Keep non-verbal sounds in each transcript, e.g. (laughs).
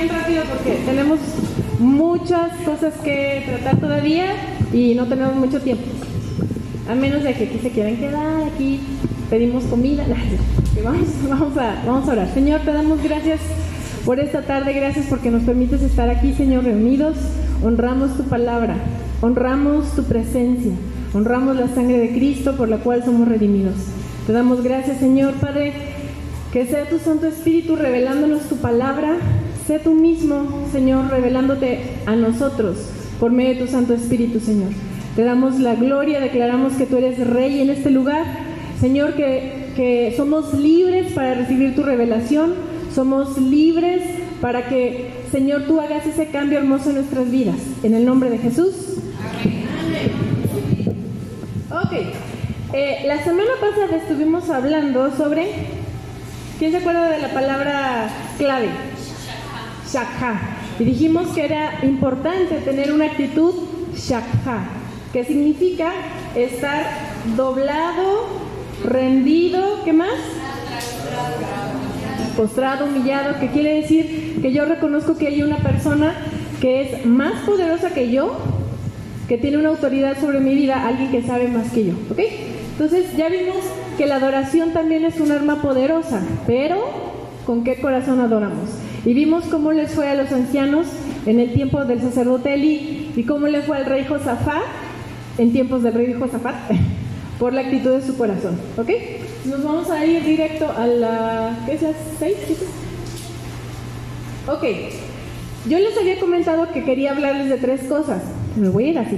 bien rápido porque tenemos muchas cosas que tratar todavía y no tenemos mucho tiempo. A menos de que aquí se quieran quedar, aquí pedimos comida. (laughs) Vamos, vamos, a, vamos a orar. Señor, te damos gracias por esta tarde, gracias porque nos permites estar aquí, Señor, reunidos. Honramos tu palabra, honramos tu presencia, honramos la sangre de Cristo por la cual somos redimidos. Te damos gracias, Señor, Padre, que sea tu Santo Espíritu revelándonos tu palabra, sé tú mismo, Señor, revelándote a nosotros por medio de tu Santo Espíritu, Señor. Te damos la gloria, declaramos que tú eres rey en este lugar, Señor, que, que somos libres para recibir tu revelación, somos libres para que, Señor, tú hagas ese cambio hermoso en nuestras vidas. En el nombre de Jesús. Ok. Eh, la semana pasada estuvimos hablando sobre. ¿Quién se acuerda de la palabra clave? Shakha. Y dijimos que era importante tener una actitud Shakha, que significa estar doblado, rendido, ¿qué más? Postrado, humillado, que quiere decir que yo reconozco que hay una persona que es más poderosa que yo, que tiene una autoridad sobre mi vida, alguien que sabe más que yo, ¿ok? Entonces ya vimos que la adoración también es un arma poderosa, pero ¿con qué corazón adoramos? Y vimos cómo les fue a los ancianos en el tiempo del sacerdote Eli y cómo le fue al rey Josafat en tiempos del rey Josafat (laughs) por la actitud de su corazón, ¿ok? Nos vamos a ir directo a la... ¿Qué es la 6? Ok, yo les había comentado que quería hablarles de tres cosas. Me voy a ir así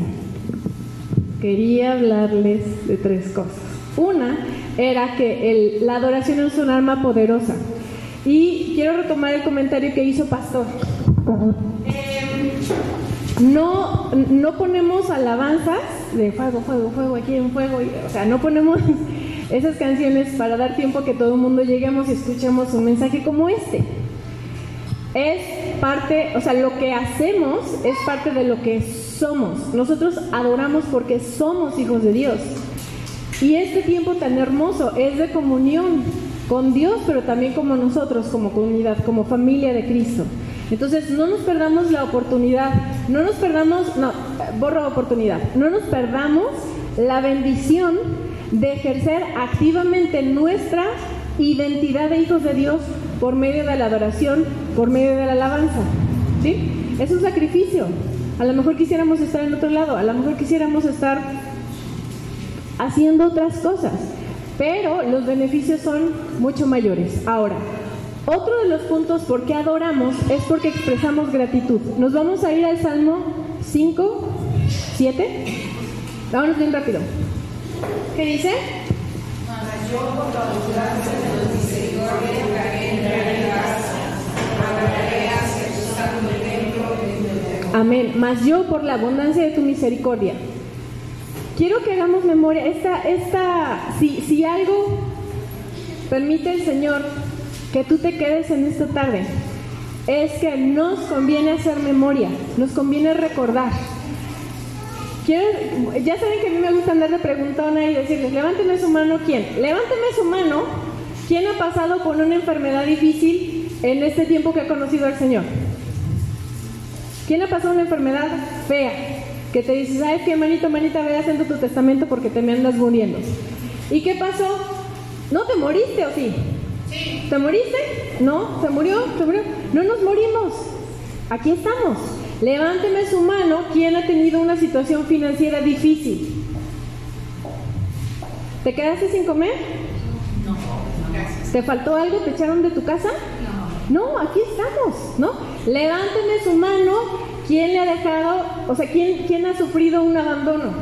quería hablarles de tres cosas. Una era que la adoración es un arma poderosa. Y quiero retomar el comentario que hizo Pastor. Em, no, no ponemos alabanzas de fuego, fuego, fuego, aquí un fuego. o sea, no ponemos (laughs) esas canciones para dar tiempo a que todo el mundo lleguemos y escuchemos un mensaje como este. Es parte, o sea, lo que hacemos es parte de lo que somos. Nosotros adoramos porque somos hijos de Dios. Y este tiempo tan hermoso es de comunión con Dios, pero también como nosotros, como comunidad, como familia de Cristo. Entonces, no nos perdamos la oportunidad, no nos perdamos, no, borro oportunidad, no nos perdamos la bendición de ejercer activamente nuestra identidad de hijos de Dios por medio de la adoración, por medio de la alabanza. ¿Sí? Es un sacrificio. A lo mejor quisiéramos estar en otro lado, a lo mejor quisiéramos estar haciendo otras cosas, pero los beneficios son mucho mayores. Ahora, otro de los puntos por qué adoramos es porque expresamos gratitud. Nos vamos a ir al Salmo 5, 7. Vámonos bien rápido. ¿Qué dice? Amén. Mas yo por la abundancia de tu misericordia. Quiero que hagamos memoria. Esta, esta, si, si algo permite el Señor que tú te quedes en esta tarde, es que nos conviene hacer memoria, nos conviene recordar. Quiero, ya saben que a mí me gusta andar de preguntona y decirles, levánteme su mano, ¿quién? Levánteme su mano, ¿quién ha pasado por una enfermedad difícil en este tiempo que ha conocido al Señor? ¿Quién ha pasado una enfermedad fea? Que te dice, ¿sabes qué, manito, manita, ve haciendo tu testamento porque te me andas muriendo. ¿Y qué pasó? ¿No te moriste o sí? Sí. ¿Te moriste? No, ¿se murió? ¿Se murió? No nos morimos. Aquí estamos. Levánteme su mano ¿quién ha tenido una situación financiera difícil. ¿Te quedaste sin comer? No, gracias. ¿Te faltó algo? ¿Te echaron de tu casa? No, aquí estamos, ¿no? Levánteme su mano, ¿quién le ha dejado, o sea, quién, quién ha sufrido un abandono?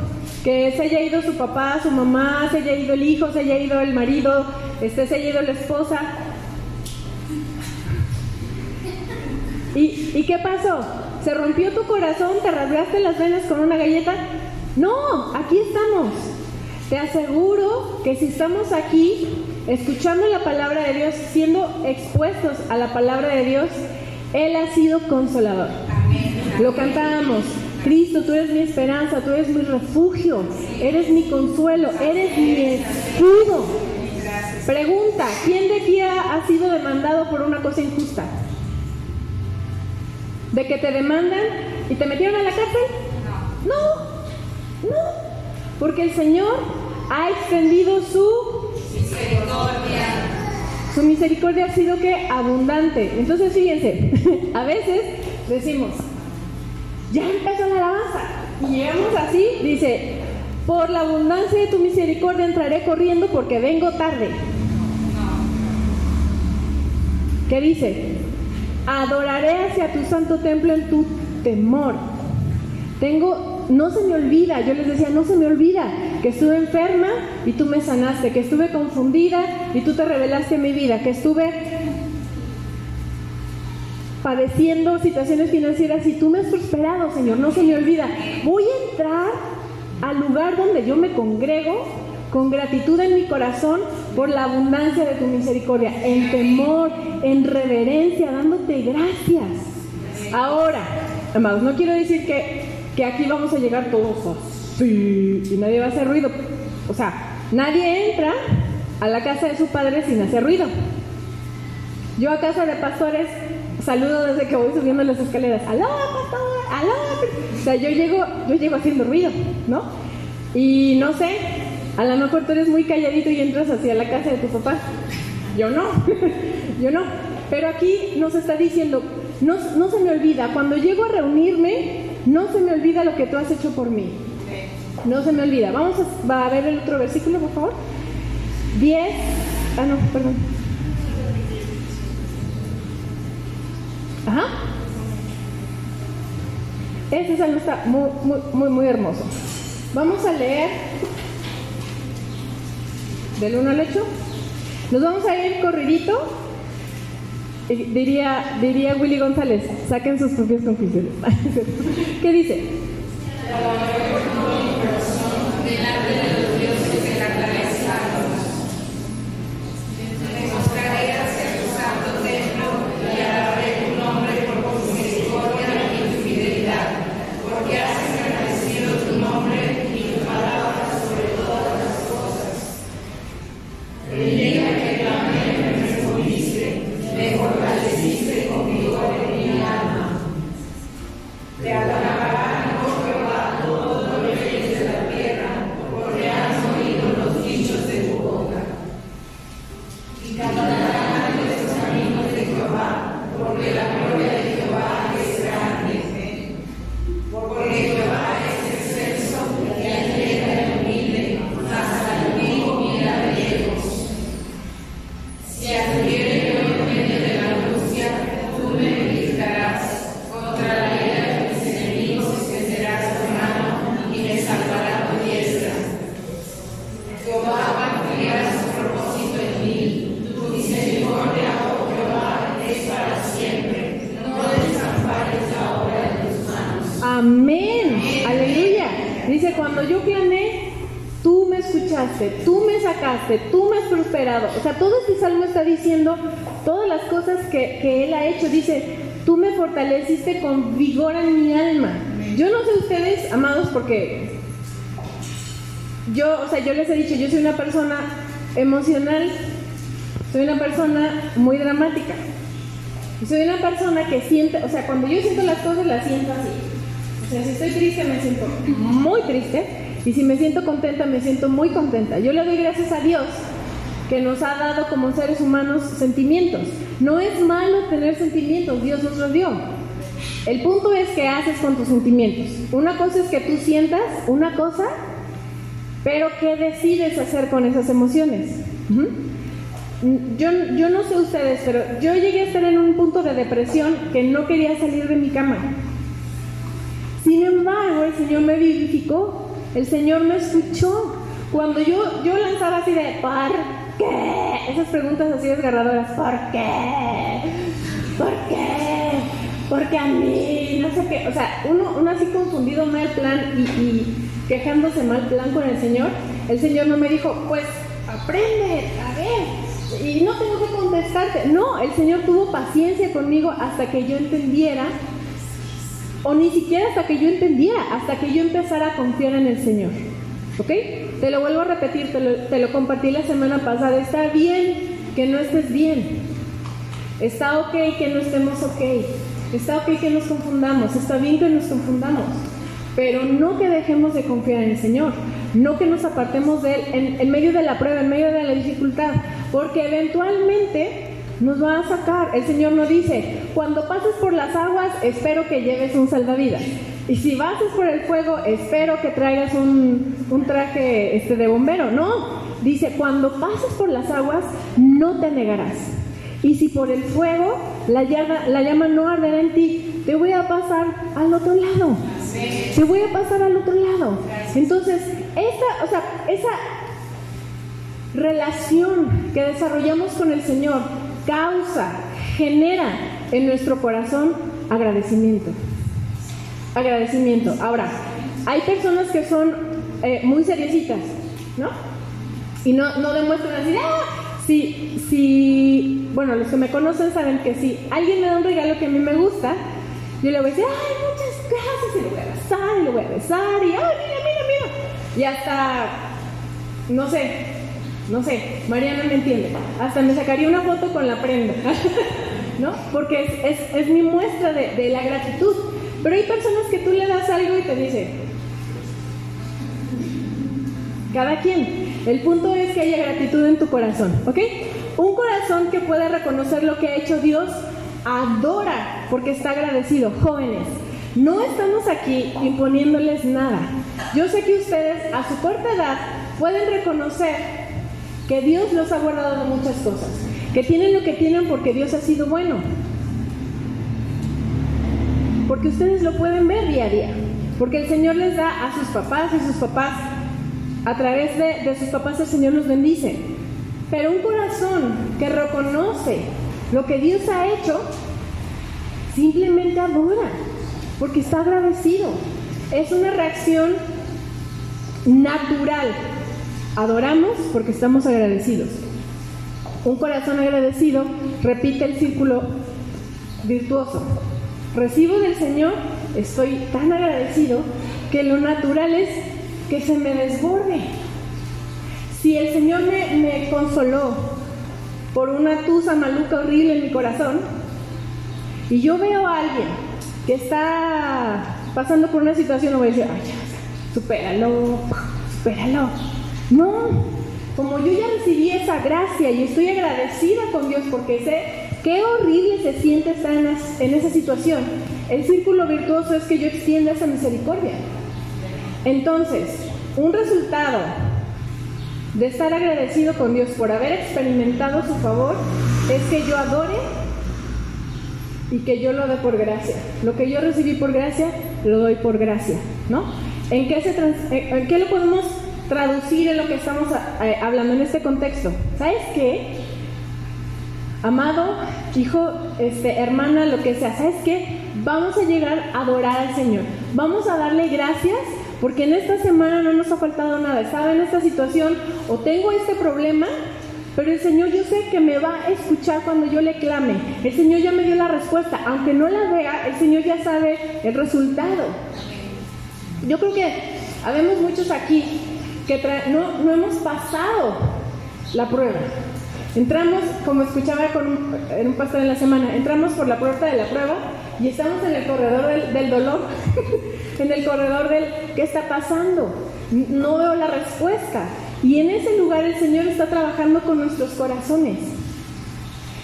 Que se haya ido su papá, su mamá, se haya ido el hijo, se haya ido el marido, este, se haya ido la esposa. ¿Y, ¿Y qué pasó? ¿Se rompió tu corazón? ¿Te rasgaste las venas con una galleta? No, aquí estamos. Te aseguro que si estamos aquí escuchando la palabra de Dios, siendo expuestos a la palabra de Dios, Él ha sido consolador. Lo cantábamos. Cristo, tú eres mi esperanza, tú eres mi refugio, eres mi consuelo, eres mi escudo. Pregunta, ¿quién de aquí ha, sido demandado por una cosa injusta? ¿De que te demandan y te metieron a la cárcel? No, no, porque el Señor ha extendido su misericordia. Su misericordia ha sido que abundante. Entonces fíjense, (laughs) a veces decimos, ya empezó la alabanza. Y llegamos así, dice, por la abundancia de tu misericordia entraré corriendo porque vengo tarde. ¿Qué dice? Adoraré hacia tu santo templo en tu temor. Tengo, no se me olvida, yo les decía, no se me olvida que estuve enferma y tú me sanaste, que estuve confundida y tú te revelaste mi vida, que estuve padeciendo situaciones financieras y tú me has prosperado, Señor, no se me olvida. Voy a entrar al lugar donde yo me congrego con gratitud en mi corazón por la abundancia de tu misericordia, en temor, en reverencia, dándote gracias. Ahora, amados, no quiero decir que, que aquí vamos a llegar todos así y nadie va a hacer ruido. O sea, nadie entra a la casa de su padre sin hacer ruido. Yo a casa de pastores saludo desde que voy subiendo las escaleras. ¡Aló, pastor! ¡Aló! O sea, yo llego, yo llego haciendo ruido, ¿no? Y no sé, a lo mejor tú eres muy calladito y entras hacia la casa de tu papá. Yo no, (laughs) yo no. Pero aquí nos está diciendo, no, no se me olvida, cuando llego a reunirme, no se me olvida lo que tú has hecho por mí. No se me olvida. Vamos a, a ver el otro versículo, por favor. 10, ah, no, perdón. Ajá. Este salmo está muy, muy, muy, hermoso. Vamos a leer del 1 al 8. Nos vamos a ir corridito. Diría, diría Willy González, saquen sus propias conclusiones. (laughs) ¿Qué dice? Tú me has prosperado. O sea, todo este salmo está diciendo todas las cosas que, que Él ha hecho. Dice, tú me fortaleciste con vigor en mi alma. Yo no sé ustedes, amados, porque yo, o sea, yo les he dicho, yo soy una persona emocional, soy una persona muy dramática. soy una persona que siente, o sea, cuando yo siento las cosas, las siento así. O sea, si estoy triste, me siento muy triste. Y si me siento contenta, me siento muy contenta. Yo le doy gracias a Dios que nos ha dado como seres humanos sentimientos. No es malo tener sentimientos, Dios nos los dio. El punto es qué haces con tus sentimientos. Una cosa es que tú sientas una cosa, pero ¿qué decides hacer con esas emociones? yo, yo no sé ustedes, pero yo llegué a estar en un punto de depresión que no quería salir de mi cama. Sin embargo, el Señor me vivificó el Señor me escuchó. Cuando yo, yo lanzaba así de, ¿por qué? Esas preguntas así desgarradoras, ¿por qué? ¿Por qué? Porque a mí, no sé qué, o sea, uno, uno así confundido mal plan y, quejándose mal plan con el Señor, el Señor no me dijo, pues aprende, a ver, y no tengo que contestarte. No, el Señor tuvo paciencia conmigo hasta que yo entendiera o ni siquiera hasta que yo entendiera, hasta que yo empezara a confiar en el Señor. ¿Ok? Te lo vuelvo a repetir, te lo, compartí la semana pasada. Está bien que no estés bien. Está ok que no estemos ok. Está ok que nos confundamos, está bien que nos confundamos, pero no que dejemos de confiar en el Señor, no que nos apartemos de Él en, en medio de la prueba, en medio de la dificultad, porque eventualmente nos va a sacar. El Señor nos dice, cuando pases por las aguas, espero que lleves un salvavidas. Y si vas por el fuego, espero que traigas un, un traje este, de bombero. No, dice, cuando pases por las aguas, no te negarás. Y si por el fuego la llama, la llama no arderá en ti, te voy a pasar al otro lado. Te voy a pasar al otro lado. Entonces, esa, o sea, esa relación que desarrollamos con el Señor causa, genera en nuestro corazón agradecimiento. Agradecimiento. Ahora, hay personas que son eh, muy seriecitas, ¿no? Y no, no demuestran así, ¡ah! Si, si, bueno, los que me conocen saben que si alguien me da un regalo que a mí me gusta, yo le voy a decir, ¡ay, muchas gracias! Y lo voy a besar, y lo voy a besar, y ¡ay, mira, mira, mira! Y hasta, no sé, no sé, Mariana me entiende, hasta me sacaría una foto con la prenda, (laughs) ¿no? Porque es, es, mi muestra de, de la gratitud. Pero hay personas que tú le das algo y te dicen, cada quien. El punto es que haya gratitud en tu corazón, ¿ok? Un corazón que pueda reconocer lo que ha hecho Dios, adora porque está agradecido. Jóvenes, no estamos aquí imponiéndoles nada. Yo sé que ustedes a su corta edad pueden reconocer que Dios los ha guardado de muchas cosas, que tienen lo que tienen porque Dios ha sido bueno porque ustedes lo pueden ver día a día, porque el Señor les da a sus papás y sus papás, a través de, sus papás el Señor los bendice. Pero un corazón que reconoce lo que Dios ha hecho, simplemente adora, porque está agradecido. Es una reacción natural. Adoramos porque estamos agradecidos. Un corazón agradecido repite el círculo virtuoso recibo del Señor, estoy tan agradecido que lo natural es que se me desborde. Si el Señor me, consoló por una tusa maluca horrible en mi corazón, y yo veo a alguien que está pasando por una situación, voy a decir, ay, ya, supéralo, supéralo. No, como yo ya recibí esa gracia y estoy agradecida con Dios porque sé Qué horrible se siente estar en, esa situación. El círculo virtuoso es que yo extienda esa misericordia. Entonces, un resultado de estar agradecido con Dios por haber experimentado su favor es que yo adore y que yo lo dé por gracia. Lo que yo recibí por gracia, lo doy por gracia, ¿no? ¿En qué, en qué lo podemos traducir en lo que estamos eh, hablando en este contexto? ¿Sabes qué? amado, hijo, este, hermana, lo que sea, ¿sabes qué? Vamos a llegar a adorar al Señor. Vamos a darle gracias porque en esta semana no nos ha faltado nada. Estaba en esta situación o tengo este problema, pero el Señor yo sé que me va a escuchar cuando yo le clame. El Señor ya me dio la respuesta. Aunque no la vea, el Señor ya sabe el resultado. Yo creo que habemos muchos aquí no, hemos pasado la prueba. Entramos, como escuchaba con un, en un pastor en la semana, entramos por la puerta de la prueba y estamos en el corredor del, dolor, (laughs) en el corredor del ¿qué está pasando? No veo la respuesta. Y en ese lugar el Señor está trabajando con nuestros corazones.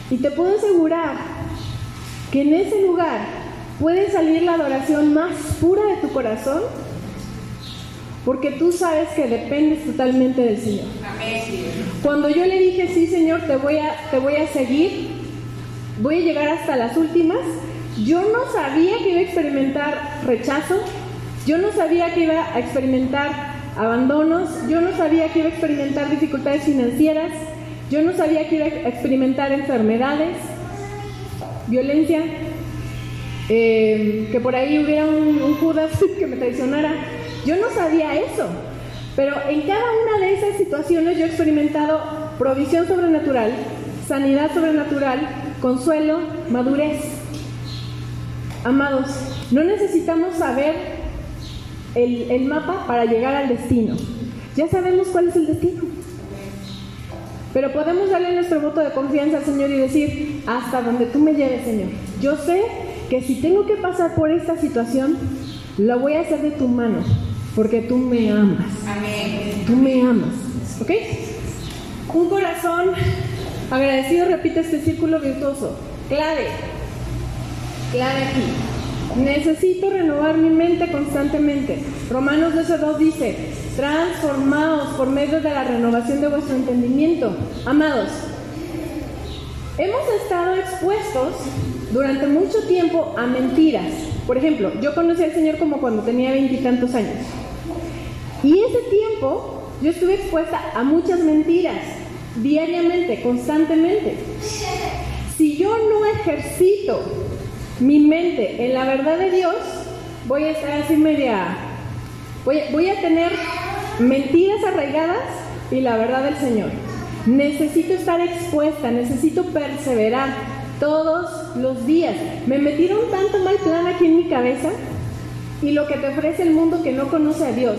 Y te puedo asegurar que en ese lugar puede salir la adoración más pura de tu corazón porque tú sabes que dependes totalmente del Señor. Cuando yo le dije, sí Señor, te voy a, te voy a seguir, voy a llegar hasta las últimas, yo no sabía que iba a experimentar rechazo, yo no sabía que iba a experimentar abandonos, yo no sabía que iba a experimentar dificultades financieras, yo no sabía que iba a experimentar enfermedades, violencia, eh, que por ahí hubiera un, un Judas (laughs) que me traicionara. Yo no sabía eso, pero en cada una de esas situaciones yo he experimentado provisión sobrenatural, sanidad sobrenatural, consuelo, madurez. Amados, no necesitamos saber el, mapa para llegar al destino. Ya sabemos cuál es el destino. Pero podemos darle nuestro voto de confianza al Señor y decir, hasta donde tú me lleves, Señor. Yo sé que si tengo que pasar por esta situación, lo voy a hacer de tu mano, porque tú me amas. Amén. Tú me amas. ¿Ok? Un corazón agradecido repite este círculo virtuoso. Clave. Clave aquí. Necesito renovar mi mente constantemente. Romanos 12.2 dice, transformados por medio de la renovación de vuestro entendimiento. Amados, hemos estado expuestos durante mucho tiempo a mentiras. Por ejemplo, yo conocí al Señor como cuando tenía veintitantos años. Y ese tiempo yo estuve expuesta a muchas mentiras, diariamente, constantemente. Si yo no ejercito mi mente en la verdad de Dios, voy a estar así media, voy, voy a tener mentiras arraigadas y la verdad del Señor. Necesito estar expuesta, necesito perseverar todos los días. Me metieron tanto mal plan aquí en mi cabeza y lo que te ofrece el mundo que no conoce a Dios,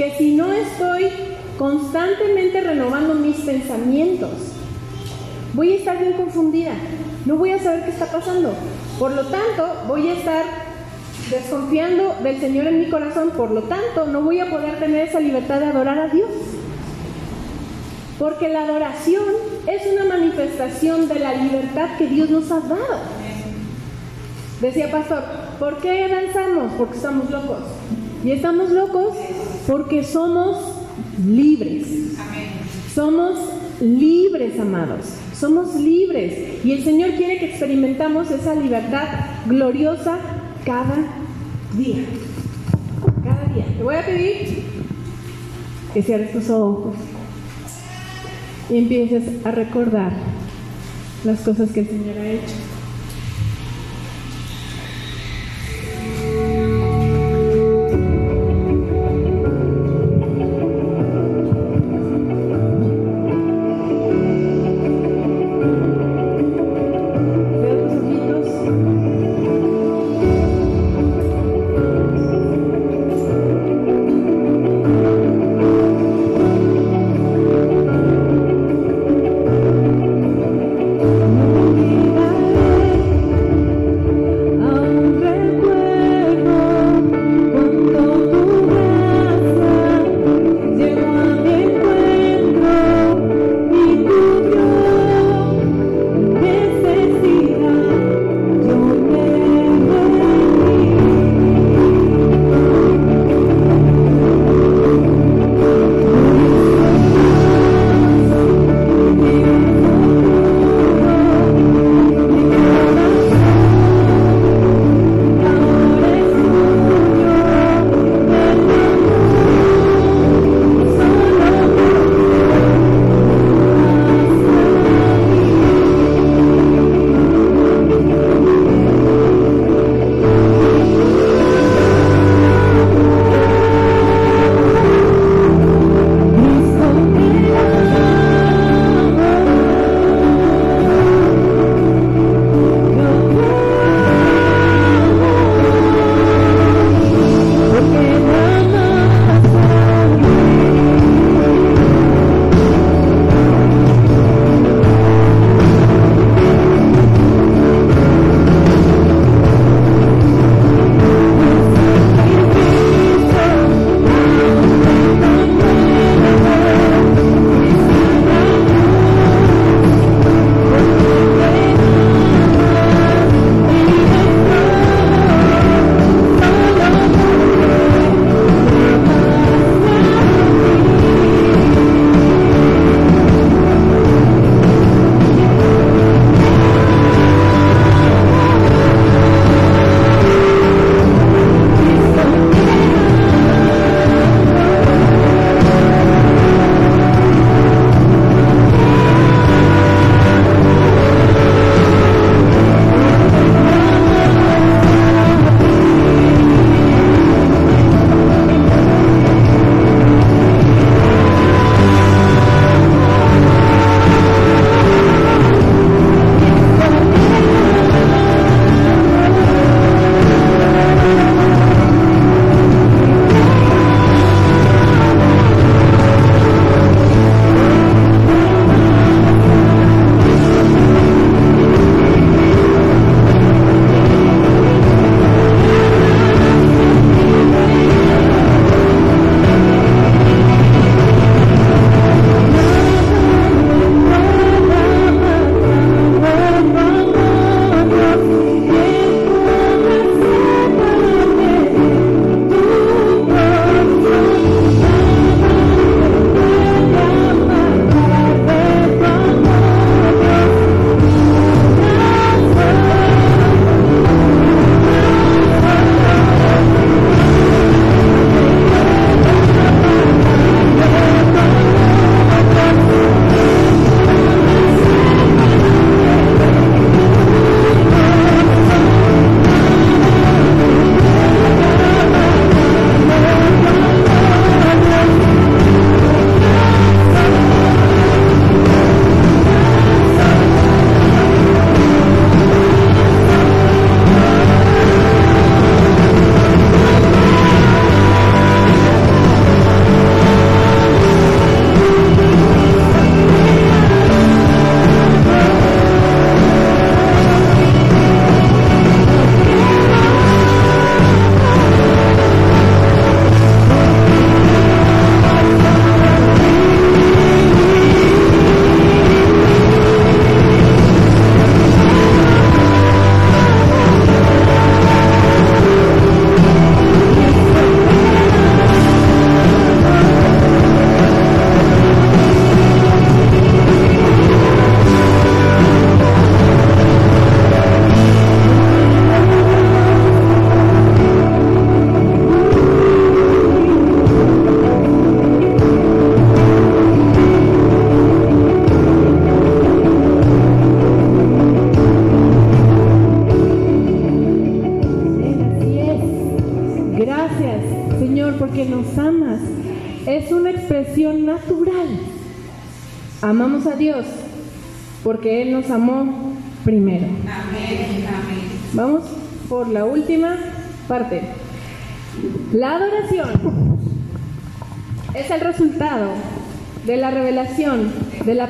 que si no estoy constantemente renovando mis pensamientos, voy a estar bien confundida, no voy a saber qué está pasando. Por lo tanto, voy a estar desconfiando del Señor en mi corazón, por lo tanto, no voy a poder tener esa libertad de adorar a Dios. Porque la adoración es una manifestación de la libertad que Dios nos ha dado. Decía pastor, ¿por qué danzamos? Porque estamos locos. Y estamos locos porque somos libres. Somos libres, amados. Somos libres. Y el Señor quiere que experimentamos esa libertad gloriosa cada día. Cada día. Te voy a pedir que cierres tus ojos y empieces a recordar las cosas que el Señor ha hecho.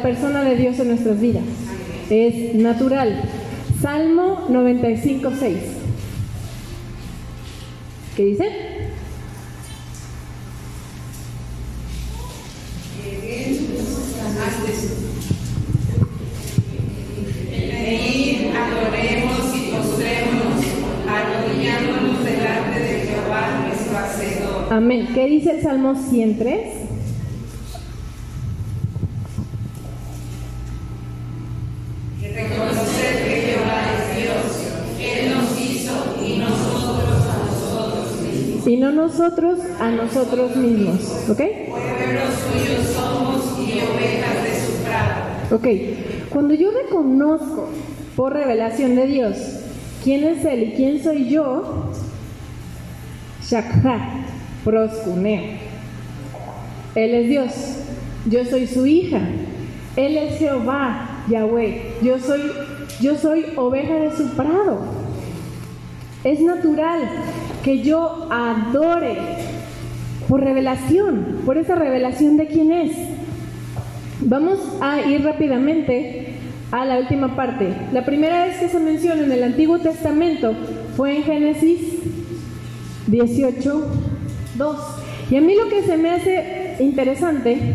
Persona de Dios en nuestras vidas. Es natural. Salmo 95, 6. ¿Qué dice? Venid, adoremos y postrémonos, arrodillándonos delante de Jehová nuestro Hacedor. Amén. ¿Qué dice el Salmo 103? No nosotros a nosotros mismos. ¿Ok? Somos y ovejas de su prado. Ok. Cuando yo reconozco por revelación de Dios quién es Él y quién soy yo, Shakha, proscuneo. Él es Dios, yo soy su hija. Él es Jehová, Yahweh. Yo soy, yo soy oveja de su prado. Es natural que yo adore por revelación, por esa revelación de quién es. Vamos a ir rápidamente a la última parte. La primera vez que se menciona en el Antiguo Testamento fue en Génesis 18, 2. Y a mí lo que se me hace interesante,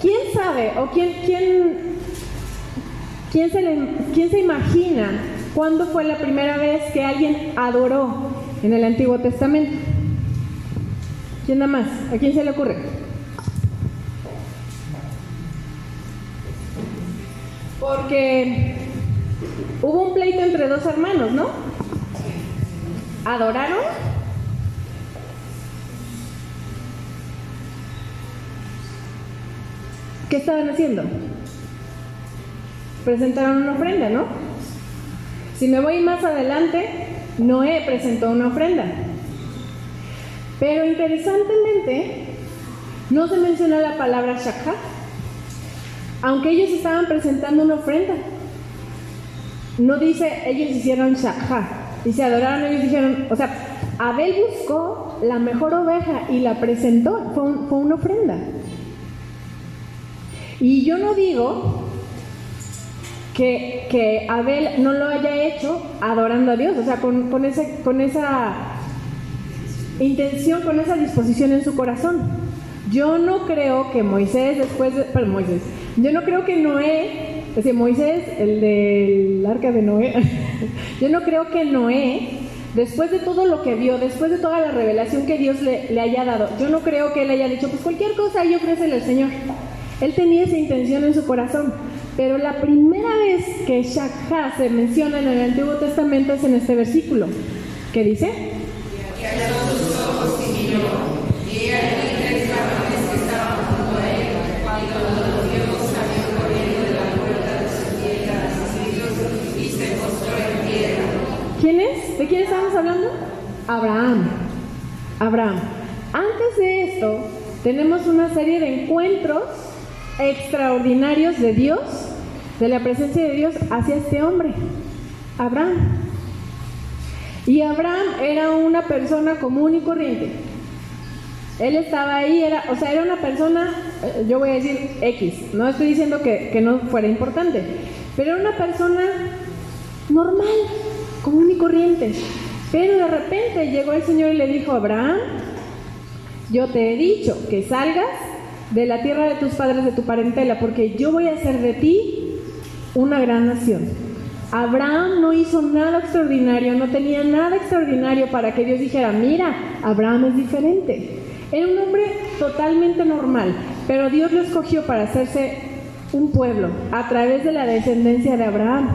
¿quién sabe o quién, quién, quién, se, quién se imagina cuándo fue la primera vez que alguien adoró en el Antiguo Testamento? ¿Quién nada más? ¿A quién se le ocurre? Porque hubo un pleito entre dos hermanos, ¿no? ¿Adoraron? ¿Qué estaban haciendo? Presentaron una ofrenda, ¿no? Si me voy más adelante, Noé presentó una ofrenda. Pero interesantemente, no se menciona la palabra shakha, aunque ellos estaban presentando una ofrenda. No dice ellos hicieron shakha, dice adoraron, ellos dijeron, o sea, Abel buscó la mejor oveja y la presentó, fue una ofrenda. Y yo no digo que, Abel no lo haya hecho adorando a Dios, o sea, con, esa intención, con esa disposición en su corazón. Yo no creo que Moisés después de, perdón, Moisés, yo no creo que Noé, es decir, Moisés, el del arca de Noé, (laughs) yo no creo que Noé, después de todo lo que vio, después de toda la revelación que Dios le, le haya dado, yo no creo que él haya dicho, pues cualquier cosa ahí ofrécele al Señor. Él tenía esa intención en su corazón. Pero la primera vez que Shakha se menciona en el Antiguo Testamento es en este versículo. ¿Qué dice? ¿Quién es? ¿De quién estamos hablando? Abraham. Abraham. Antes de esto, tenemos una serie de encuentros extraordinarios de Dios, de la presencia de Dios hacia este hombre, Abraham. Y Abraham era una persona común y corriente. Él estaba ahí, era, o sea, era una persona, eh, yo voy a decir X, no estoy diciendo que, que no fuera importante, pero era una persona normal, común y corriente. Pero de repente llegó el Señor y le dijo, Abraham, yo te he dicho que salgas de la tierra de tus padres, de tu parentela, porque yo voy a hacer de ti una gran nación. Abraham no hizo nada extraordinario, no tenía nada extraordinario para que Dios dijera, mira, Abraham es diferente. Era un hombre totalmente normal, pero Dios lo escogió para hacerse un pueblo a través de la descendencia de Abraham.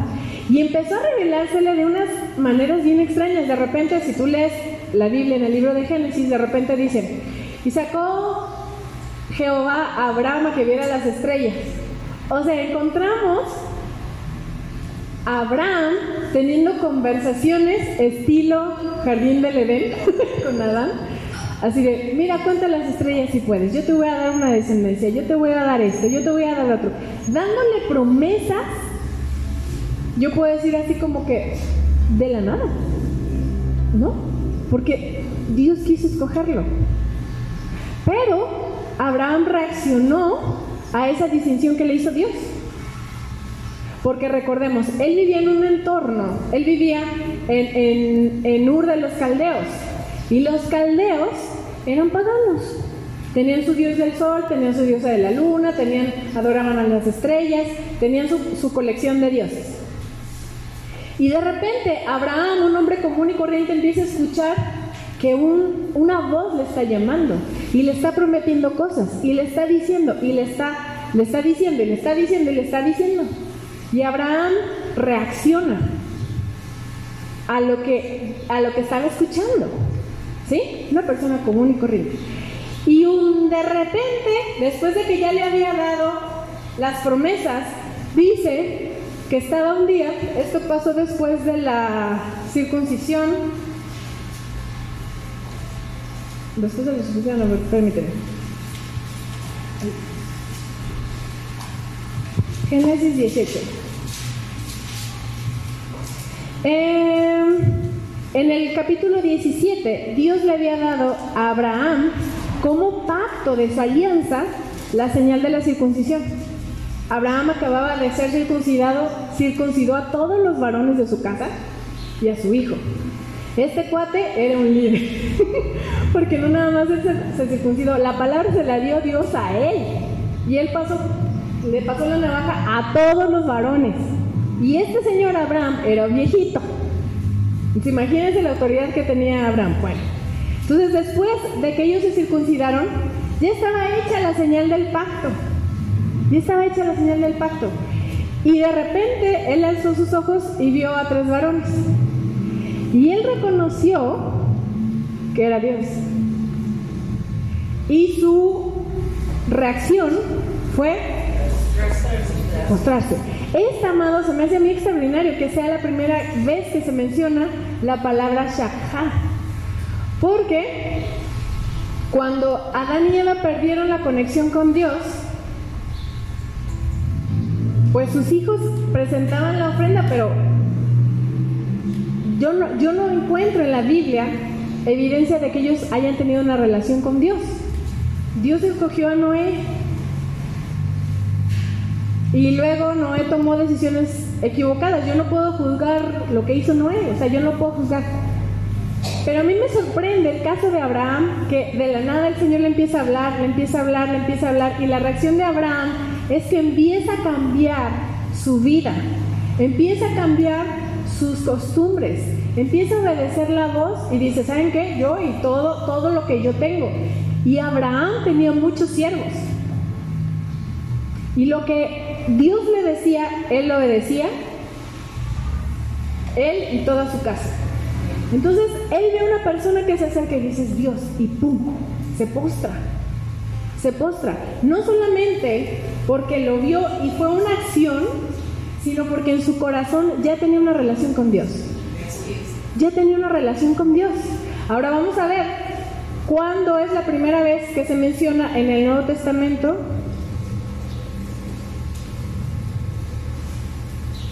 Y empezó a revelársele de unas maneras bien extrañas. De repente, si tú lees la Biblia en el libro de Génesis, de repente dice, y sacó Jehová a Abraham a que viera las estrellas. O sea, encontramos Abraham teniendo conversaciones estilo Jardín del Edén (laughs) con Adán. Así de, mira, cuenta las estrellas si puedes, yo te voy a dar una descendencia, yo te voy a dar esto, yo te voy a dar otro. Dándole promesas, yo puedo decir así como que, de la nada, ¿no? Porque Dios quiso escogerlo. Pero Abraham reaccionó a esa distinción que le hizo Dios. Porque recordemos, él vivía en un entorno, él vivía en, Ur de los caldeos. Y los caldeos eran paganos. Tenían su dios del sol, tenían su diosa de la luna, tenían, adoraban a las estrellas, tenían su, colección de dioses. Y de repente Abraham, un hombre común y corriente, empieza a escuchar que un, una voz le está llamando y le está prometiendo cosas y le está diciendo y le está, diciendo y le está diciendo y le está diciendo. Abraham reacciona a lo que, a lo que estaba escuchando. ¿Sí? Una persona común y corriente. Y un, de repente, después de que ya le había dado las promesas, dice que estaba un día, esto pasó después de la circuncisión, Después de la sucesión, no, permíteme. Génesis 18. Em, en el capítulo 17, Dios le había dado a Abraham como pacto de su alianza la señal de la circuncisión. Abraham acababa de ser circuncidado, circuncidó a todos los varones de su casa y a su hijo. Este cuate era un líder, (laughs) porque no nada más se, circuncidó, la palabra se la dio Dios a él. Y él le pasó la navaja a todos los varones. Y este señor Abraham era viejito. Imagínense la autoridad que tenía Abraham. Bueno, entonces después de que ellos se circuncidaron, ya estaba hecha la señal del pacto. Ya estaba hecha la señal del pacto. Y de repente él alzó sus ojos y vio a tres varones. Y él reconoció que era Dios. Y su reacción fue mostrarse. Este amado se me hace a mí extraordinario que sea la primera vez que se menciona la palabra Shakha. Porque cuando Adán y Eva perdieron la conexión con Dios, pues sus hijos presentaban la ofrenda, pero yo no encuentro en la Biblia evidencia de que ellos hayan tenido una relación con Dios. Dios escogió a Noé y luego Noé tomó decisiones equivocadas. Yo no puedo juzgar lo que hizo Noé, o sea, yo no puedo juzgar. Pero a mí me sorprende el caso de Abraham, que de la nada el Señor le empieza a hablar, le empieza a hablar, le empieza a hablar, y la reacción de Abraham es que empieza a cambiar su vida, empieza a cambiar sus costumbres. Empieza a obedecer la voz y dice, ¿saben qué? Yo y todo, todo lo que yo tengo. Y Abraham tenía muchos siervos. Y lo que Dios le decía, él lo obedecía. Él y toda su casa. Entonces, él ve a una persona que se acerca y dice, Dios, y pum, se postra. Se postra. No solamente porque lo vio y fue una acción, sino porque en su corazón ya tenía una relación con Dios. Ya tenía una relación con Dios. Ahora vamos a ver cuándo es la primera vez que se menciona en el Nuevo Testamento.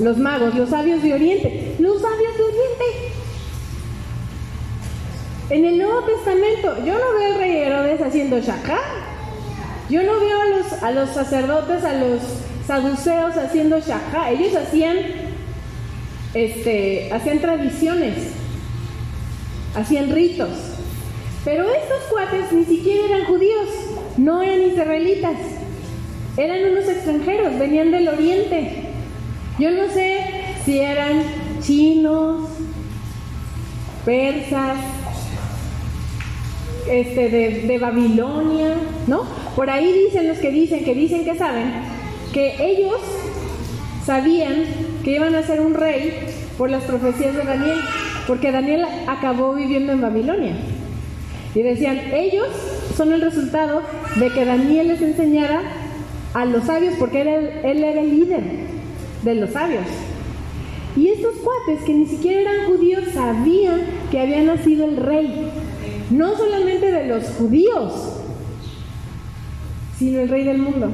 Los magos, los sabios de Oriente. Los sabios de Oriente. En el Nuevo Testamento, yo no veo al rey Herodes haciendo shaka. Yo no veo a los, a los sacerdotes, a los saduceos haciendo shaka. Ellos hacían este, hacían tradiciones, hacían ritos. Pero estos cuates ni siquiera eran judíos, no eran israelitas, eran unos extranjeros, venían del oriente. Yo no sé si eran chinos, persas, este, de, de Babilonia, ¿no? Por ahí dicen los que dicen, que dicen que saben, que ellos sabían que iban a ser un rey por las profecías de Daniel, porque Daniel acabó viviendo en Babilonia. Y decían, ellos son el resultado de que Daniel les enseñara a los sabios, porque él, él era el líder de los sabios. Y estos cuates que ni siquiera eran judíos sabían que había nacido el rey, no solamente de los judíos, sino el rey del mundo.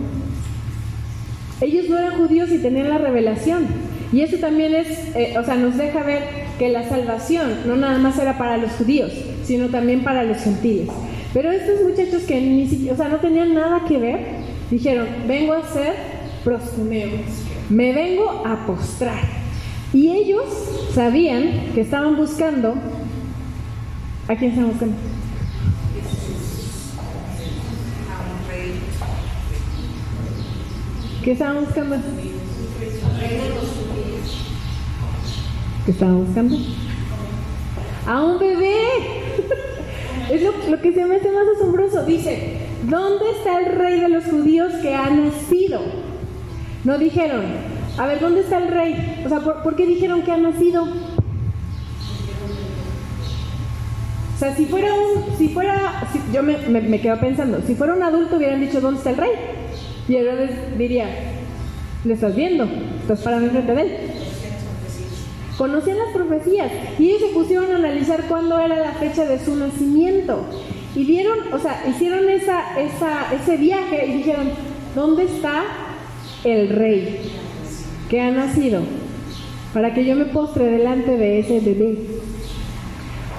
Ellos no eran judíos y tenían la revelación. Y eso también es, eh, o sea, nos deja ver que la salvación no nada más era para los judíos, sino también para los gentiles. Pero estos muchachos que ni siquiera, o sea, no tenían nada que ver, dijeron, vengo a ser proscumeo, me vengo a postrar. Y ellos sabían que estaban buscando, ¿a quién estaban buscando? ¿Qué estaban buscando? ¿Qué estaban buscando? A un bebé. (laughs) es lo, lo, que se me hace más asombroso. Dice, ¿dónde está el rey de los judíos que ha nacido? No dijeron, a ver, ¿dónde está el rey? O sea, ¿por, ¿por qué dijeron que ha nacido? O sea, si fuera un, si fuera, yo me, me, me, quedo pensando, si fuera un adulto hubieran dicho, ¿dónde está el rey? Y Herodes diría, le estás viendo, estás parando enfrente de él. Conocían las profecías y ellos se pusieron a analizar cuándo era la fecha de su nacimiento. Y vieron, o sea, hicieron esa, esa, ese viaje y dijeron, ¿dónde está el rey que ha nacido? Para que yo me postre delante de ese bebé.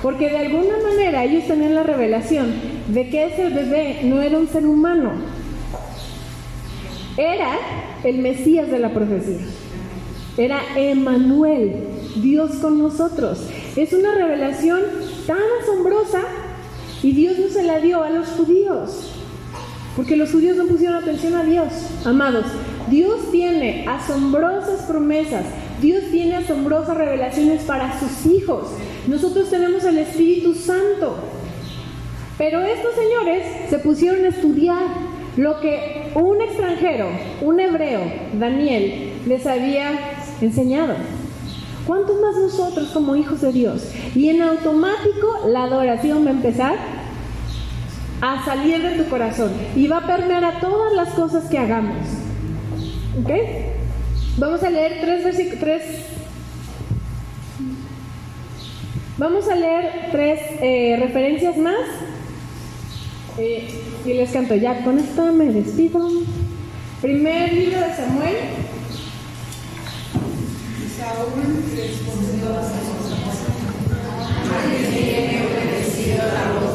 Porque de alguna manera ellos tenían la revelación de que ese bebé no era un ser humano, era el Mesías de la profecía. Era Emanuel, Dios con nosotros. Es una revelación tan asombrosa y Dios no se la dio a los judíos. Porque los judíos no pusieron atención a Dios. Amados, Dios tiene asombrosas promesas. Dios tiene asombrosas revelaciones para sus hijos. Nosotros tenemos el Espíritu Santo. Pero estos señores se pusieron a estudiar lo que un extranjero, un hebreo, Daniel, les había enseñado. ¿Cuántos más nosotros como hijos de Dios? Y en automático la adoración va a empezar a salir de tu corazón y va a permear a todas las cosas que hagamos. ¿Ok? Vamos a leer tres versículos. Vamos a leer tres eh, referencias más. Eh, y les canto ya. Con esto me despido. Primer libro de Samuel. Saúl respondió a Samuel: Nadie tiene obedecido la voz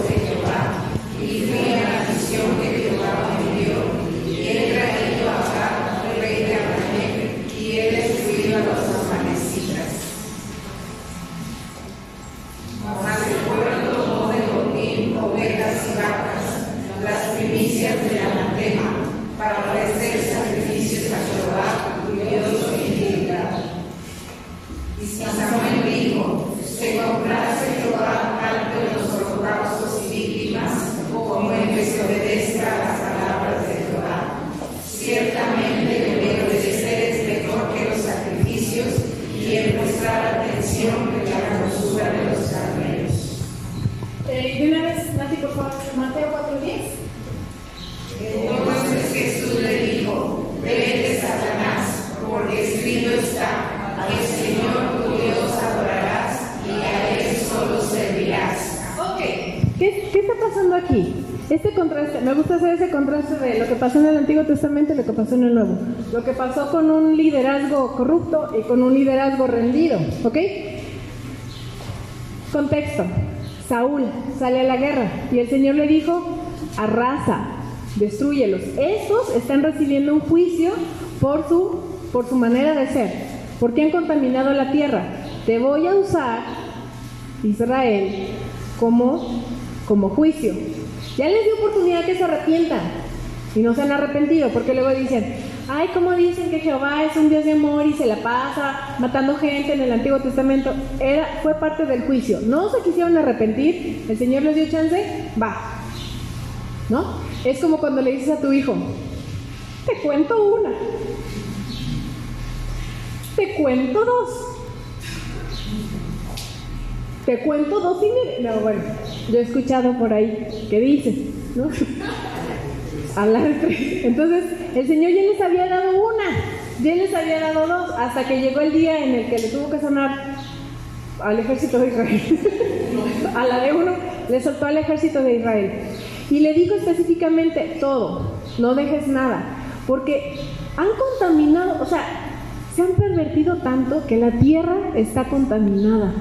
Eh, de una vez, Nati, por favor, Mateo 4.10. Entonces Jesús le dijo, vete Satanás, porque escrito está, al Señor tu Dios adorarás y a Él solo servirás. Ok, ¿Qué, ¿qué está pasando aquí? Este contraste, me gusta hacer ese contraste de lo que pasó en el Antiguo Testamento y lo que pasó en el Nuevo. Lo que pasó con un liderazgo corrupto y con un liderazgo rendido, ¿ok? Contexto. Saúl sale a la guerra y el Señor le dijo, arrasa, destruyelos. Estos están recibiendo un juicio por su, por su manera de ser, porque han contaminado la tierra. Te voy a usar, Israel, como, como juicio. Ya les dio oportunidad que se arrepientan y no se han arrepentido, porque luego dicen, ay, ¿cómo dicen que Jehová es un Dios de amor y se la pasa matando gente en el Antiguo Testamento? Era, fue parte del juicio. No se quisieron arrepentir, el Señor les dio chance, va. ¿No? Es como cuando le dices a tu hijo, te cuento una, te cuento dos, te cuento dos y medio. No, bueno, yo he escuchado por ahí que dicen, ¿no? Entonces, el Señor ya les había dado una, ya les había dado dos, hasta que llegó el día en el que le tuvo que sonar al ejército de Israel. (laughs) a la de uno le soltó al ejército de Israel. Y le dijo específicamente todo, no dejes nada, porque han contaminado, o sea, se han pervertido tanto que la tierra está contaminada.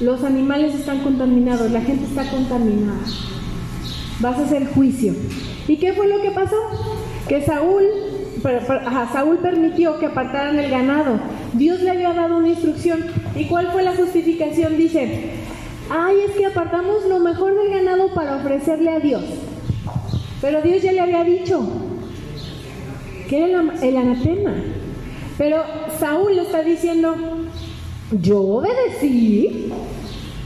Los animales están contaminados, la gente está contaminada. Vas a hacer juicio. ¿Y qué fue lo que pasó? Que Saúl, Saúl permitió que apartaran el ganado. Dios le había dado una instrucción. ¿Y cuál fue la justificación? Dice, ay, es que apartamos lo mejor del ganado para ofrecerle a Dios. Pero Dios ya le había dicho que era el anatema. Pero Saúl le está diciendo, yo obedecí,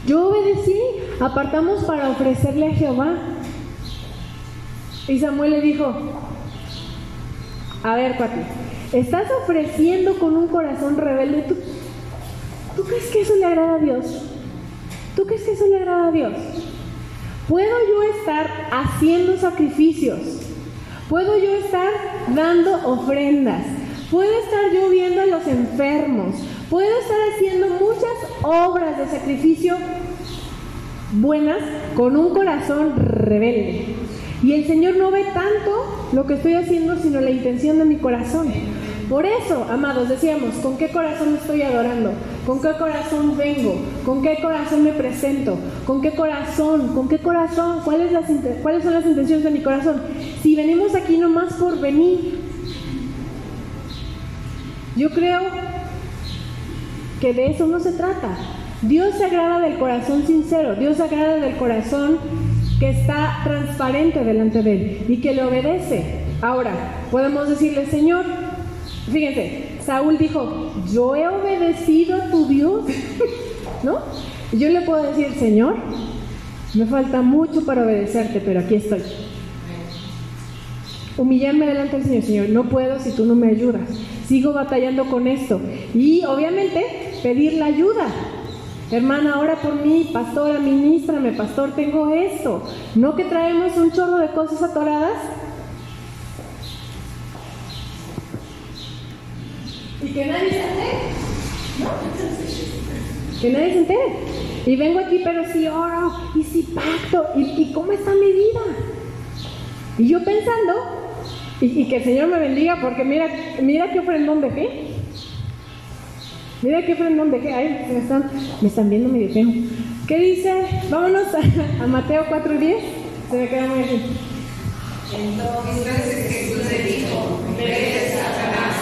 yo obedecí, apartamos para ofrecerle a Jehová. Y Samuel le dijo, a ver, papi, estás ofreciendo con un corazón rebelde. ¿Tú, ¿Tú crees que eso le agrada a Dios? ¿Tú crees que eso le agrada a Dios? ¿Puedo yo estar haciendo sacrificios? ¿Puedo yo estar dando ofrendas? ¿Puedo estar yo viendo a los enfermos? ¿Puedo estar haciendo muchas obras de sacrificio buenas con un corazón rebelde? Y el Señor no ve tanto lo que estoy haciendo, sino la intención de mi corazón. Por eso, amados, decíamos, ¿con qué corazón estoy adorando? ¿Con qué corazón vengo? ¿Con qué corazón me presento? ¿Con qué corazón? ¿Con qué corazón? ¿Cuáles, las, ¿Cuáles son las intenciones de mi corazón? Si venimos aquí nomás por venir, yo creo que de eso no se trata. Dios se agrada del corazón sincero, Dios se agrada del corazón que está transparente delante de Él y que le obedece. Ahora, podemos decirle, Señor, fíjense, Saúl dijo, yo he obedecido a tu Dios, (laughs) ¿no? Yo le puedo decir, Señor, me falta mucho para obedecerte, pero aquí estoy. Humillarme delante del Señor, Señor, no puedo si tú no me ayudas. Sigo batallando con esto. Y obviamente pedir la ayuda, Hermana, ora por mí, pastora, ministrame, pastor, tengo esto. ¿No que traemos un chorro de cosas atoradas? Y que nadie se entere. ¿No? Que nadie se entere. Y vengo aquí, pero si oro, y si pacto, y, cómo está mi vida. Y yo pensando, y, que el Señor me bendiga, porque mira, mira qué ofrendón dejé. Mira qué ofrendón de qué hay. Me están, me están viendo medio feo. ¿Qué dice? Vámonos a, Mateo 4 y 10. Se me queda muy así. Entonces Jesús le dijo, vete Satanás,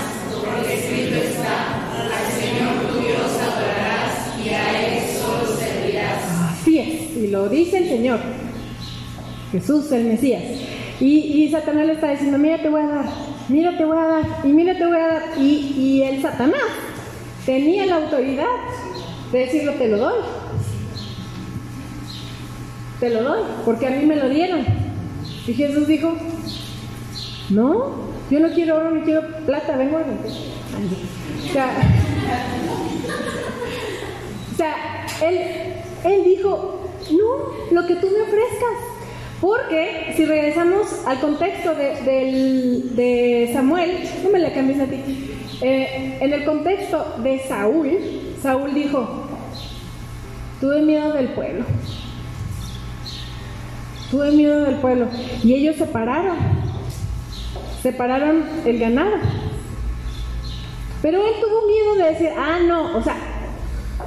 porque escrito está, al Señor tu Dios adorarás y a Él solo servirás. Así es, y lo dice el Señor. Jesús, el Mesías. Y, y, Satanás le está diciendo, mira te voy a dar, mira te voy a dar, y mira te voy a dar. Y, y el Satanás tenía la autoridad de decirlo, te lo doy. Te lo doy, porque a mí me lo dieron. Y Jesús dijo, no, yo no quiero oro ni quiero plata, vengo a o sea, (laughs) o sea él, él dijo, no, lo que tú me ofrezcas. Porque si regresamos al contexto de, de Samuel, no me la cambies a ti. Eh, en el contexto de Saúl, Saúl dijo, tuve miedo del pueblo. Tuve miedo del pueblo. Y ellos separaron. Separaron el ganado. Pero él tuvo miedo de decir, ah, no, o sea,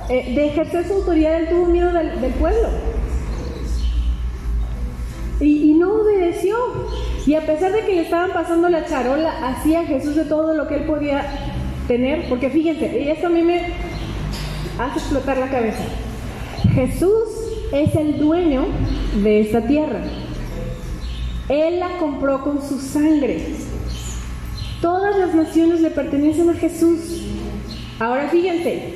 eh, de ejercer su autoridad, él tuvo miedo del, pueblo. Y, no obedeció. Y a pesar de que le estaban pasando la charola, hacía Jesús de todo lo que él podía tener, porque fíjense, y esto a mí me hace explotar la cabeza. Jesús es el dueño de esta tierra. Él la compró con su sangre. Todas las naciones le pertenecen a Jesús. Ahora fíjense,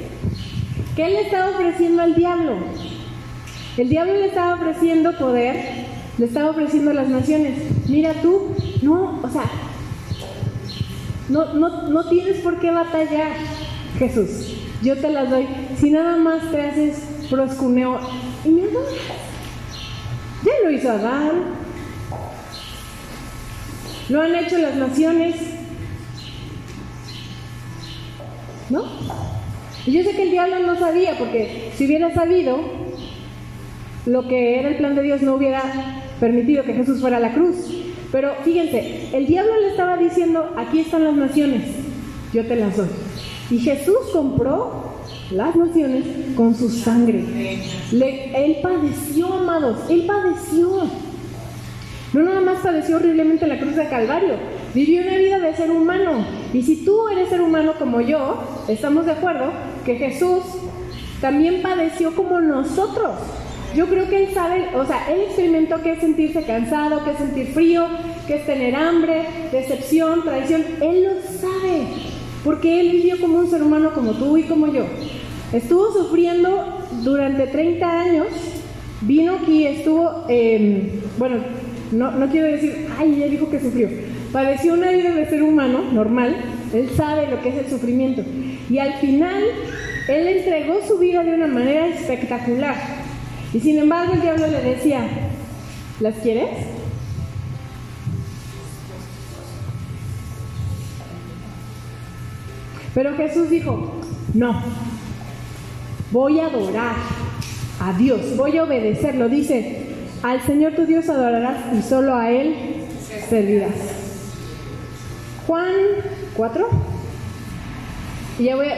¿qué le estaba ofreciendo al diablo? El diablo le estaba ofreciendo poder, le estaba ofreciendo las naciones. Mira tú, no, o sea, no, no, no tienes por qué batallar, Jesús. Yo te las doy. Si nada más te haces proscuneo y me Ya lo hizo Adán. Lo han hecho las naciones. ¿No? Y yo sé que el diablo no sabía, porque si hubiera sabido lo que era el plan de Dios, no hubiera permitido que Jesús fuera a la cruz. Pero fíjense, el diablo le estaba diciendo, aquí están las naciones, yo te las doy. Y Jesús compró las naciones con su sangre. él padeció, amados, él padeció. No nada más padeció horriblemente en la cruz de Calvario, vivió una vida de ser humano. Y si tú eres ser humano como yo, estamos de acuerdo que Jesús también padeció como nosotros. Yo creo que él sabe, o sea, él experimentó qué es sentirse cansado, qué es sentir frío, qué es tener hambre, decepción, traición. Él lo sabe, porque él vivió como un ser humano como tú y como yo. Estuvo sufriendo durante 30 años, vino aquí, estuvo, em, bueno, no, no quiero decir, ay, ella dijo que sufrió. Padeció una vida de ser humano normal, él sabe lo que es el sufrimiento. Y al final, él entregó su vida de una manera espectacular. Y sin embargo el diablo le decía, ¿las quieres? Pero Jesús dijo, no, voy a adorar a Dios, voy a obedecerlo. Dice, al Señor tu Dios adorarás y solo a Él servirás. Juan 4. Y ya voy a,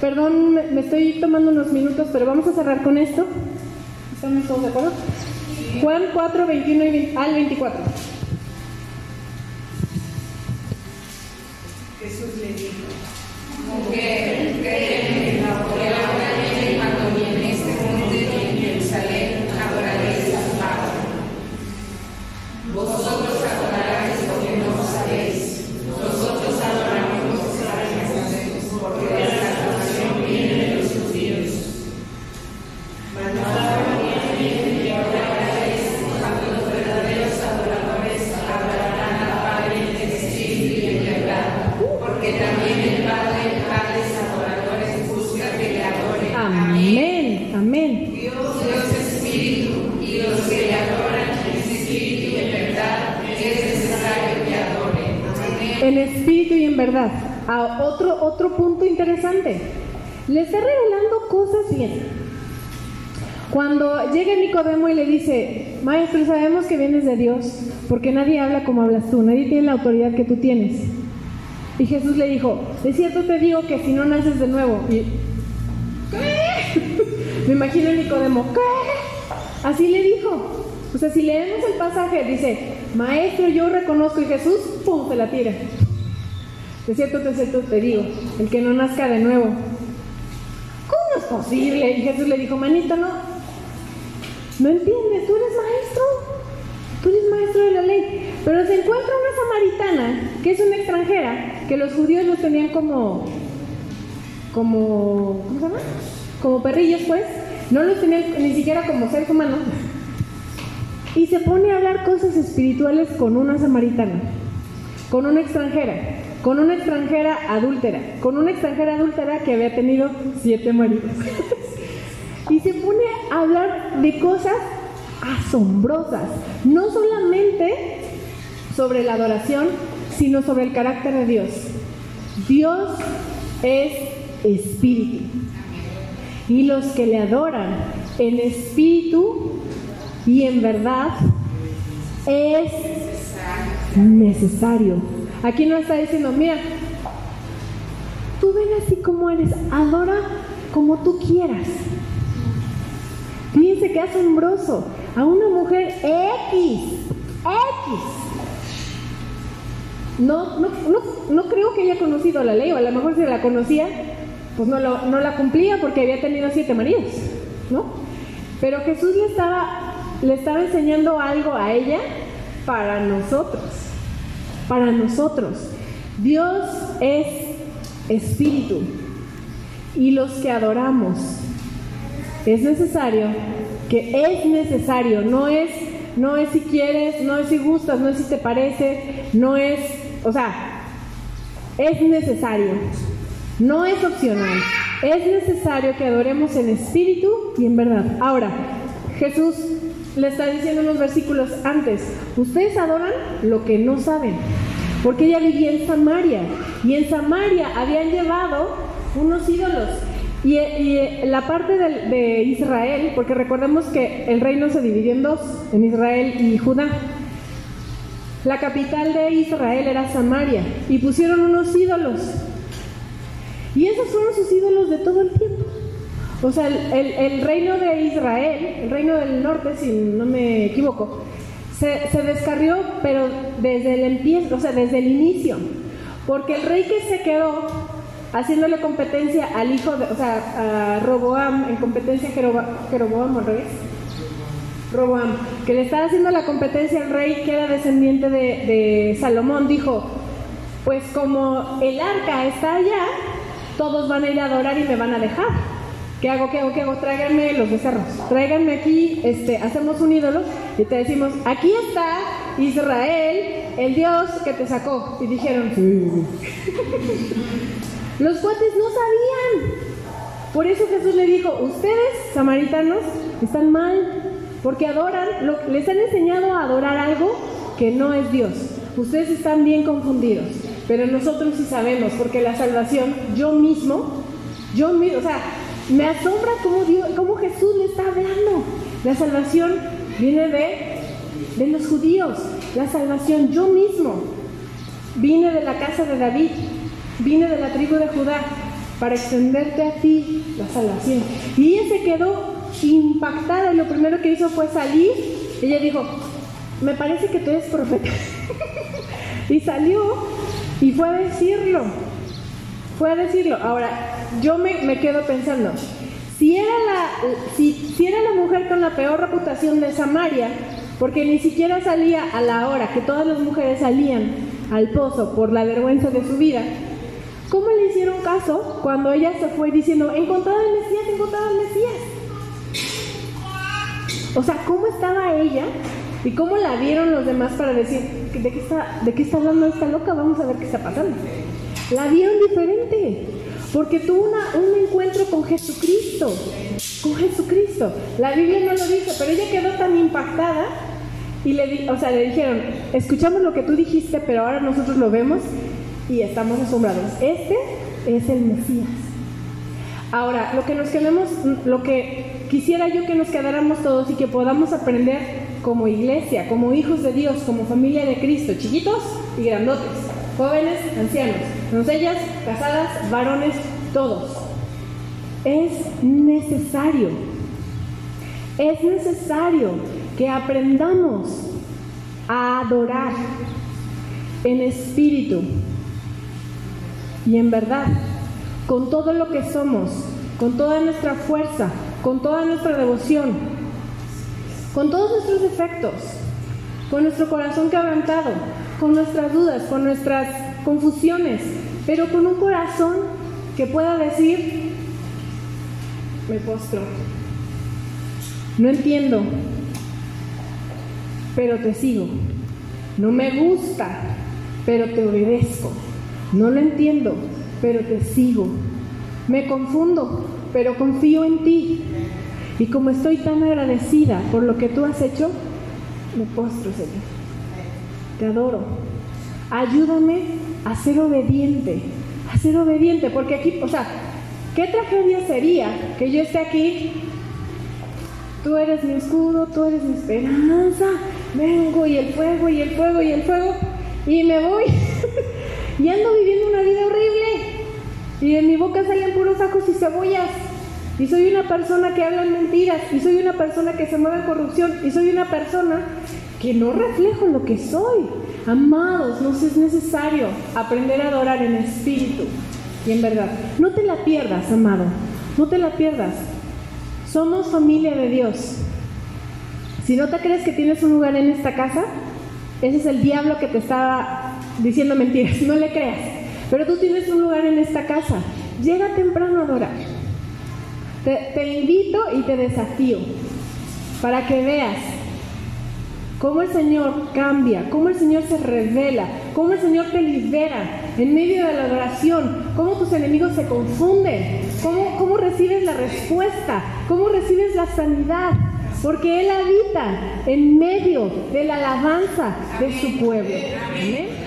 perdón, me estoy tomando unos minutos, pero vamos a cerrar con esto. ¿Estamos todos de acuerdo? Juan 4, 21 al 24. Jesús le dijo, mujer, cree en la palabra Llega Nicodemo y le dice, Maestro, sabemos que vienes de Dios, porque nadie habla como hablas tú, nadie tiene la autoridad que tú tienes. Y Jesús le dijo, de cierto te digo que si no naces de nuevo, ¿qué? (laughs) Me imagino a Nicodemo, ¿qué? Así le dijo. O sea, si leemos el pasaje, dice, Maestro, yo reconozco, y Jesús, ¡pum!, se la tira. De cierto, de cierto te digo, el que no nazca de nuevo. ¿Cómo es posible? Y Jesús le dijo, manito, no, no entiendes, tú eres maestro, tú eres maestro de la ley. Pero se encuentra una samaritana, que es una extranjera, que los judíos los tenían como, como, ¿cómo se llama? Como perrillos, pues. No los tenían ni siquiera como seres humanos. Y se pone a hablar cosas espirituales con una samaritana, con una extranjera con una extranjera adúltera, con una extranjera adúltera que había tenido siete maridos. (laughs) y se pone a hablar de cosas asombrosas, no solamente sobre la adoración, sino sobre el carácter de Dios. Dios es espíritu. Y los que le adoran en espíritu y en verdad es necesario Aquí no está diciendo, mira, tú ven así como eres, adora como tú quieras. Fíjense qué asombroso. A una mujer X, X. No, no, no, creo que haya conocido la ley, o a lo mejor si la conocía, pues no, no la cumplía porque había tenido siete maridos, ¿no? Pero Jesús le estaba, le estaba enseñando algo a ella para nosotros para nosotros. Dios es espíritu y los que adoramos es necesario, que es necesario, no es no es si quieres, no es si gustas, no es si te parece, no es, o sea, es necesario, no es opcional, es necesario que adoremos en espíritu y en verdad. Ahora, Jesús le está diciendo en los versículos antes, ustedes adoran lo que no saben, porque ella vivía en Samaria y en Samaria habían llevado unos ídolos. Y, la parte de, de, Israel, porque recordemos que el reino se dividió en dos, en Israel y Judá. La capital de Israel era Samaria y pusieron unos ídolos. Y esos fueron sus ídolos de todo el tiempo. O sea, el, reino de Israel, el reino del norte, si no me equivoco, se, se descarrió, pero desde el empiezo, o sea, desde el inicio. Porque el rey que se quedó haciéndole competencia al hijo, de, o sea, a Roboam, en competencia a Jeroboam, al revés. Roboam, que le estaba haciendo la competencia al rey que era descendiente de, de Salomón, dijo, pues como el arca está allá, todos van a ir a adorar y me van a dejar. ¿Qué hago? ¿Qué hago? ¿Qué hago? Tráiganme los becerros. Tráiganme aquí, este, hacemos un ídolo y te decimos, aquí está Israel, el Dios que te sacó. Y dijeron, (laughs) los cuates no sabían. Por eso Jesús le dijo, ustedes, samaritanos, están mal, porque adoran, les han enseñado a adorar algo que no es Dios. Ustedes están bien confundidos, pero nosotros sí sabemos, porque la salvación, yo mismo, yo mismo, o sea, me asombra cómo, cómo Jesús le está hablando. La salvación viene de, de los judíos. La salvación yo mismo vine de la casa de David, vine de la tribu de Judá para extenderte a ti la salvación. Y ella se quedó impactada y lo primero que hizo fue salir. Ella dijo, me parece que tú eres profeta. (laughs) y salió y fue a decirlo. Fue a decirlo. Ahora, yo me, quedo pensando, si era, la, si, era la mujer con la peor reputación de Samaria, porque ni siquiera salía a la hora que todas las mujeres salían al pozo por la vergüenza de su vida, ¿cómo le hicieron caso cuando ella se fue diciendo, encontrado el Mesías, encontrado el Mesías? O sea, ¿cómo estaba ella y cómo la vieron los demás para decir, ¿de qué está, de qué está hablando esta loca? Vamos a ver qué está pasando. La vieron diferente. Porque tuvo un encuentro con Jesucristo, con Jesucristo. La Biblia no lo dice, pero ella quedó tan impactada y le, o sea, le dijeron, escuchamos lo que tú dijiste, pero ahora nosotros lo vemos y estamos asombrados. Este es el Mesías. Ahora, lo que nos quedemos, lo que quisiera yo que nos quedáramos todos y que podamos aprender como iglesia, como hijos de Dios, como familia de Cristo, chiquitos y grandotes, jóvenes, ancianos doncellas, casadas, varones, todos. Es necesario, es necesario que aprendamos a adorar en espíritu y en verdad, con todo lo que somos, con toda nuestra fuerza, con toda nuestra devoción, con todos nuestros defectos, con nuestro corazón quebrantado, con nuestras dudas, con nuestras confusiones, pero con un corazón que pueda decir, me postro, no entiendo, pero te sigo, no me gusta, pero te obedezco, no lo entiendo, pero te sigo, me confundo, pero confío en ti. Y como estoy tan agradecida por lo que tú has hecho, me postro, Señor. Te adoro. Ayúdame a ser obediente, a ser obediente, porque aquí, o sea, ¿qué tragedia sería que yo esté aquí? Tú eres mi escudo, tú eres mi esperanza, vengo y el fuego y el fuego y el fuego, y me voy, y ando viviendo una vida horrible, y en mi boca salen puros ajos y cebollas, y soy una persona que habla mentiras, y soy una persona que se mueve en corrupción, y soy una persona que no reflejo lo que soy. Amados, nos es necesario aprender a adorar en espíritu y en verdad. No te la pierdas, amado. No te la pierdas. Somos familia de Dios. Si no te crees que tienes un lugar en esta casa, ese es el diablo que te está diciendo mentiras, (laughs) no le creas. Pero tú tienes un lugar en esta casa. Llega temprano a adorar. Te, invito y te desafío para que veas cómo el Señor cambia, cómo el Señor se revela, cómo el Señor te libera en medio de la adoración, cómo tus enemigos se confunden, cómo, cómo recibes la respuesta, cómo recibes la sanidad, porque Él habita en medio de la alabanza de su pueblo. Amén.